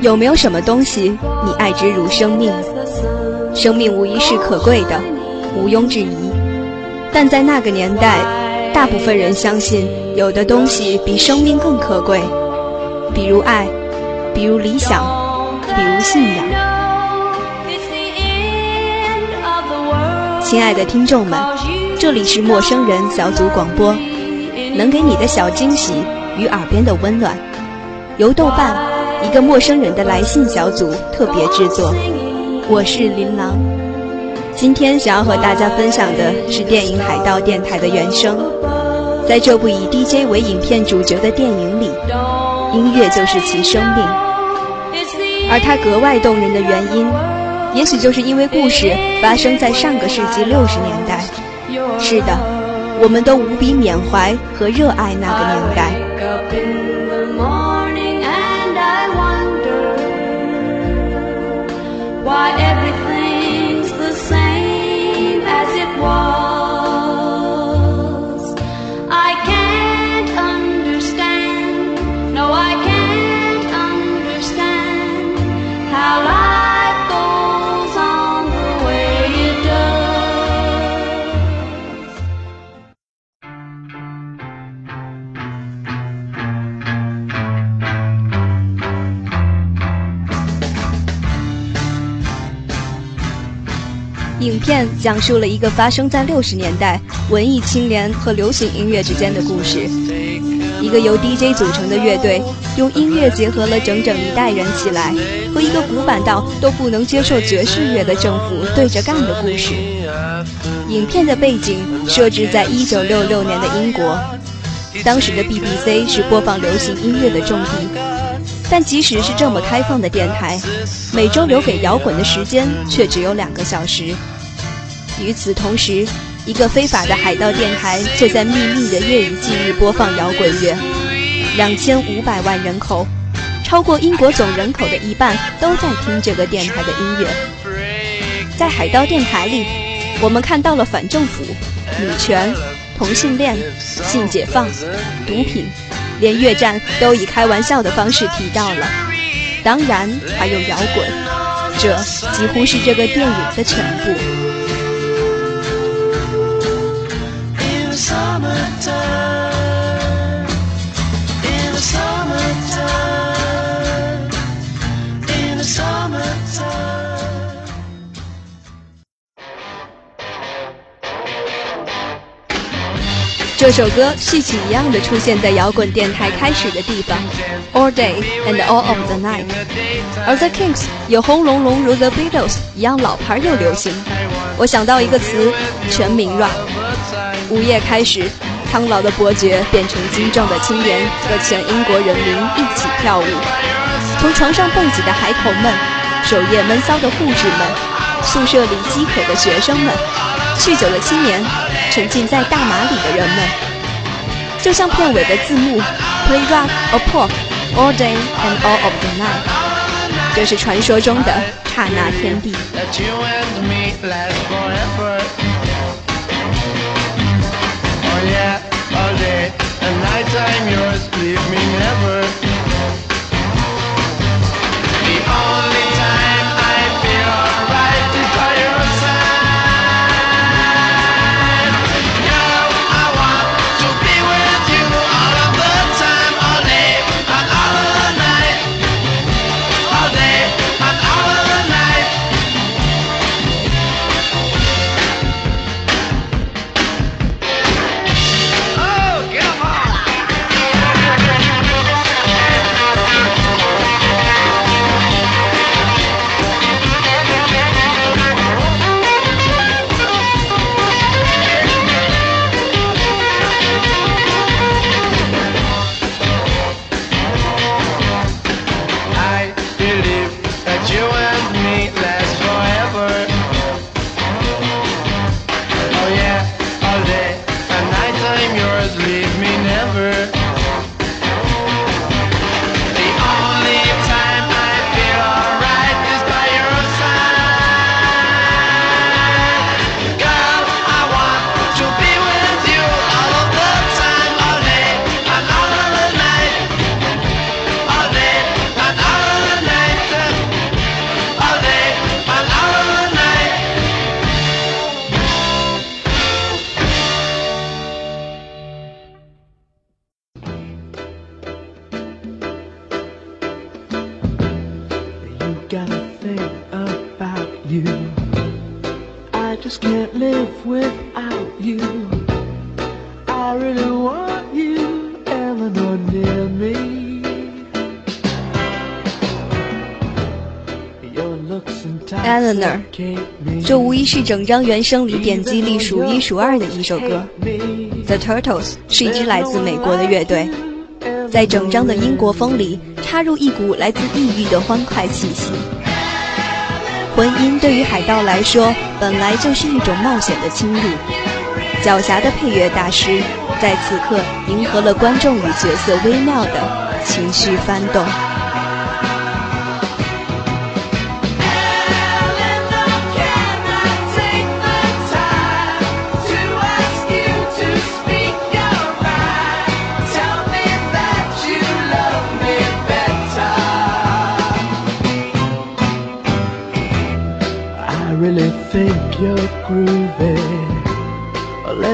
有没有什么东西你爱之如生命？生命无疑是可贵的，毋庸置疑。但在那个年代，大部分人相信有的东西比生命更可贵，比如爱，比如理想，比如信仰。亲爱的听众们，这里是陌生人小组广播，能给你的小惊喜与耳边的温暖，由豆瓣。一个陌生人的来信小组特别制作，我是琳琅。今天想要和大家分享的是电影《海盗电台》的原声。在这部以 DJ 为影片主角的电影里，音乐就是其生命。而它格外动人的原因，也许就是因为故事发生在上个世纪六十年代。是的，我们都无比缅怀和热爱那个年代。Why every 片讲述了一个发生在六十年代文艺青年和流行音乐之间的故事。一个由 DJ 组成的乐队，用音乐结合了整整一代人起来，和一个古板到都不能接受爵士乐的政府对着干的故事。影片的背景设置在一九六六年的英国，当时的 BBC 是播放流行音乐的重地，但即使是这么开放的电台，每周留给摇滚的时间却只有两个小时。与此同时，一个非法的海盗电台却在秘密的夜以继日播放摇滚乐。两千五百万人口，超过英国总人口的一半都在听这个电台的音乐。在海盗电台里，我们看到了反政府、女权、同性恋、性解放、毒品，连越战都以开玩笑的方式提到了。当然还有摇滚，这几乎是这个电影的全部。这首歌戏曲一样的出现在摇滚电台开始的地方，All Day and All of the Night。而 The Kings 也轰隆隆如 The Beatles 一样老牌又流行。我想到一个词，全民 rock。午夜开始，苍老的伯爵变成精壮的青年，和全英国人民一起跳舞。从床上蹦起的孩童们，守夜闷骚的护士们，宿舍里饥渴的学生们，酗酒的青年。沉浸在大麻里的人们，就像片尾的字幕，Play rock or pop all day and all of the night，这是传说中的刹那天地。Just can't live without you. I really want you, Eleanor, near 这无疑是整张原声里点击率数一数二的一首歌。The Turtles 是一支来自美国的乐队，在整张的英国风里插入一股来自异域的欢快气息。婚姻对于海盗来说本来就是一种冒险的侵入。狡黠的配乐大师在此刻迎合了观众与角色微妙的情绪翻动。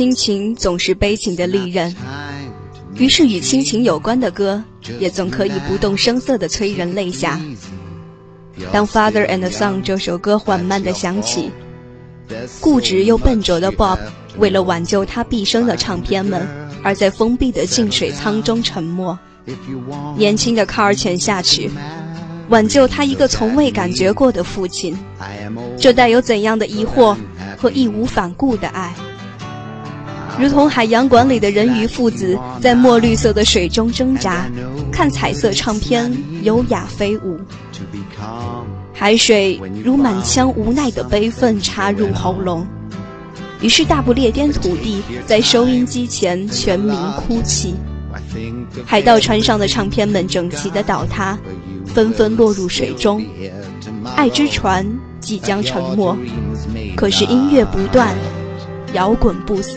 亲情总是悲情的利刃”，于是与亲情有关的歌也总可以不动声色地催人泪下。当《Father and Son》这首歌缓慢地响起，固执又笨拙的 Bob 为了挽救他毕生的唱片们，而在封闭的净水舱中沉默。年轻的卡尔潜下去，挽救他一个从未感觉过的父亲。这带有怎样的疑惑和义无反顾的爱？如同海洋馆里的人鱼父子在墨绿色的水中挣扎，看彩色唱片优雅飞舞。海水如满腔无奈的悲愤插入喉咙，于是大不列颠土地在收音机前全民哭泣。海盗船上的唱片们整齐的倒塌，纷纷落入水中。爱之船即将沉没，可是音乐不断，摇滚不死。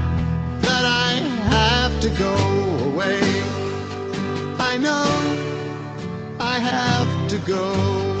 have to go.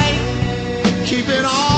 keep it on.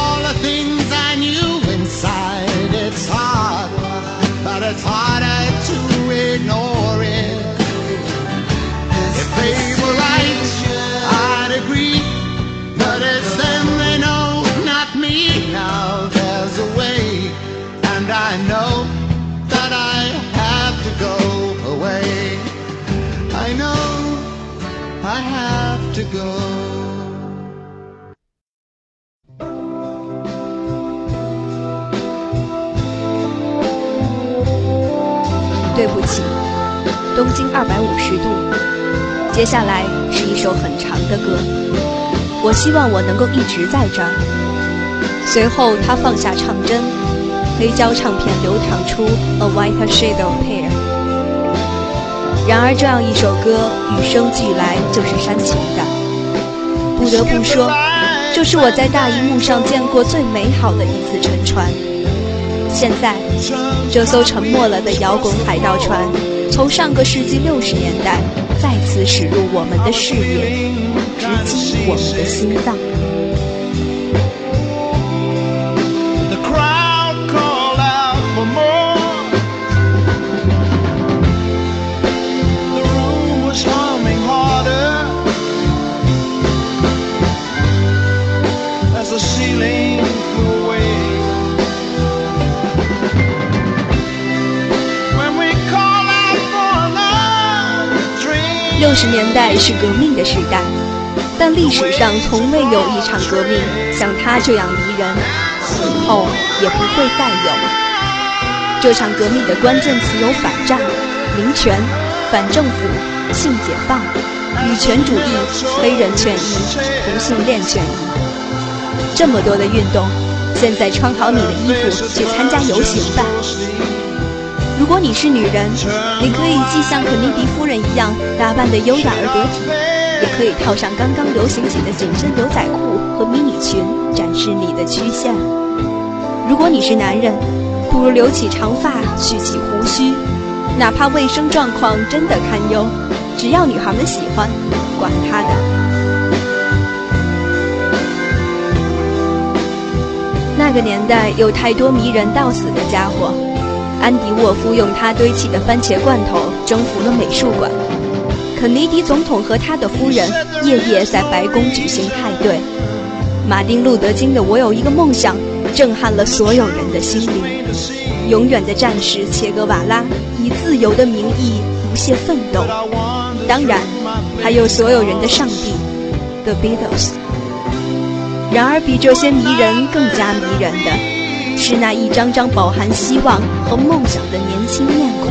十度。接下来是一首很长的歌，我希望我能够一直在这儿。随后他放下唱针，黑胶唱片流淌出 A White Shadow Pair。然而这样一首歌与生俱来就是煽情的，不得不说，这是我在大荧幕上见过最美好的一次沉船。现在，这艘沉没了的摇滚海盗船，从上个世纪六十年代再次驶入我们的视野，直击我们的心脏。六十年代是革命的时代，但历史上从未有一场革命像它这样迷人，以后也不会再有。这场革命的关键词有反战、民权、反政府、性解放、女权主义、黑人权益、同性恋权益，这么多的运动，现在穿好你的衣服去参加游行吧。如果你是女人，你可以既像肯尼迪夫人一样打扮得优雅而得体，也可以套上刚刚流行起的紧身牛仔裤和迷你裙，展示你的曲线。如果你是男人，不如留起长发，蓄起胡须，哪怕卫生状况真的堪忧，只要女孩们喜欢，管他的。那个年代有太多迷人到死的家伙。安迪沃夫用他堆砌的番茄罐头征服了美术馆，肯尼迪总统和他的夫人夜夜在白宫举行派对，马丁·路德·金的《我有一个梦想》震撼了所有人的心灵。永远的战士切格瓦拉以自由的名义不懈奋斗，当然还有所有人的上帝 ——The Beatles。然而，比这些迷人更加迷人的。是那一张张饱含希望和梦想的年轻面孔。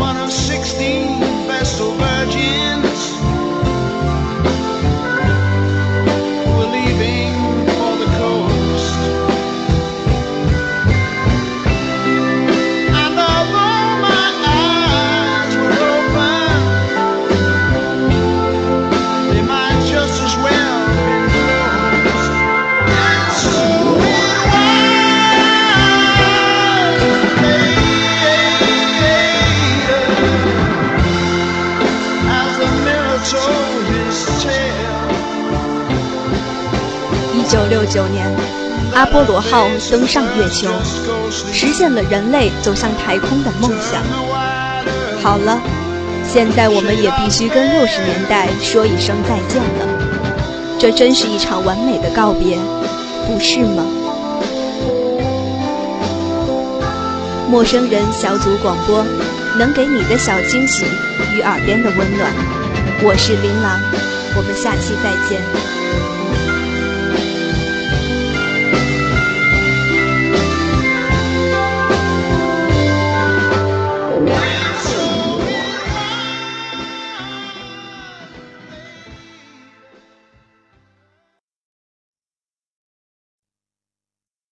九年，阿波罗号登上月球，实现了人类走向太空的梦想。好了，现在我们也必须跟六十年代说一声再见了。这真是一场完美的告别，不是吗？陌生人小组广播，能给你的小惊喜与耳边的温暖。我是琳琅，我们下期再见。